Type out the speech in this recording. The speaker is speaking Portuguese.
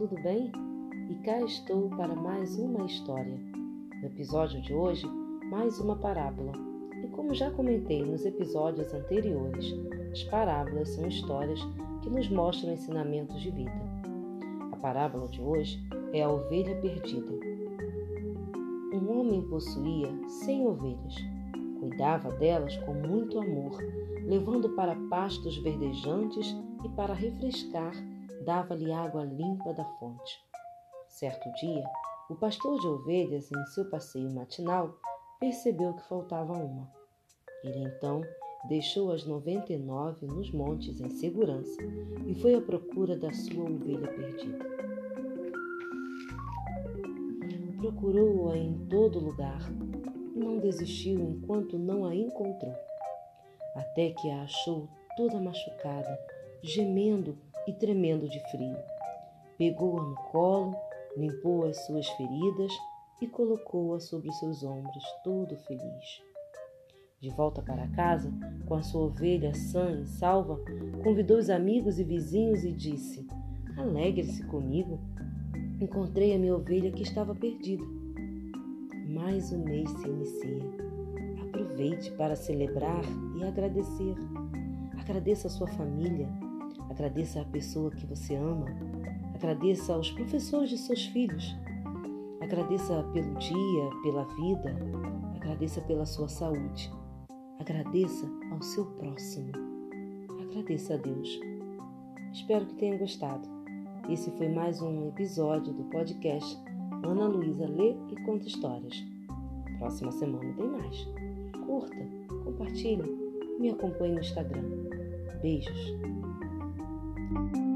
tudo bem? E cá estou para mais uma história. No episódio de hoje, mais uma parábola. E como já comentei nos episódios anteriores, as parábolas são histórias que nos mostram ensinamentos de vida. A parábola de hoje é a ovelha perdida. Um homem possuía cem ovelhas. Cuidava delas com muito amor, levando para pastos verdejantes e para refrescar dava-lhe água limpa da fonte. Certo dia, o pastor de ovelhas, em seu passeio matinal, percebeu que faltava uma. Ele então deixou as noventa e nove nos montes em segurança e foi à procura da sua ovelha perdida. Procurou-a em todo lugar não desistiu enquanto não a encontrou, até que a achou toda machucada, gemendo e tremendo de frio. Pegou-a no colo, limpou as suas feridas e colocou-a sobre seus ombros, todo feliz. De volta para casa, com a sua ovelha sã e salva, convidou os amigos e vizinhos e disse: Alegre-se comigo. Encontrei a minha ovelha que estava perdida. Mais um mês se inicia. Aproveite para celebrar e agradecer. Agradeça a sua família, Agradeça à pessoa que você ama. Agradeça aos professores de seus filhos. Agradeça pelo dia, pela vida. Agradeça pela sua saúde. Agradeça ao seu próximo. Agradeça a Deus. Espero que tenha gostado. Esse foi mais um episódio do podcast Ana Luísa Lê e Conta Histórias. Próxima semana tem mais. Curta, compartilhe, me acompanhe no Instagram. Beijos. Thank you.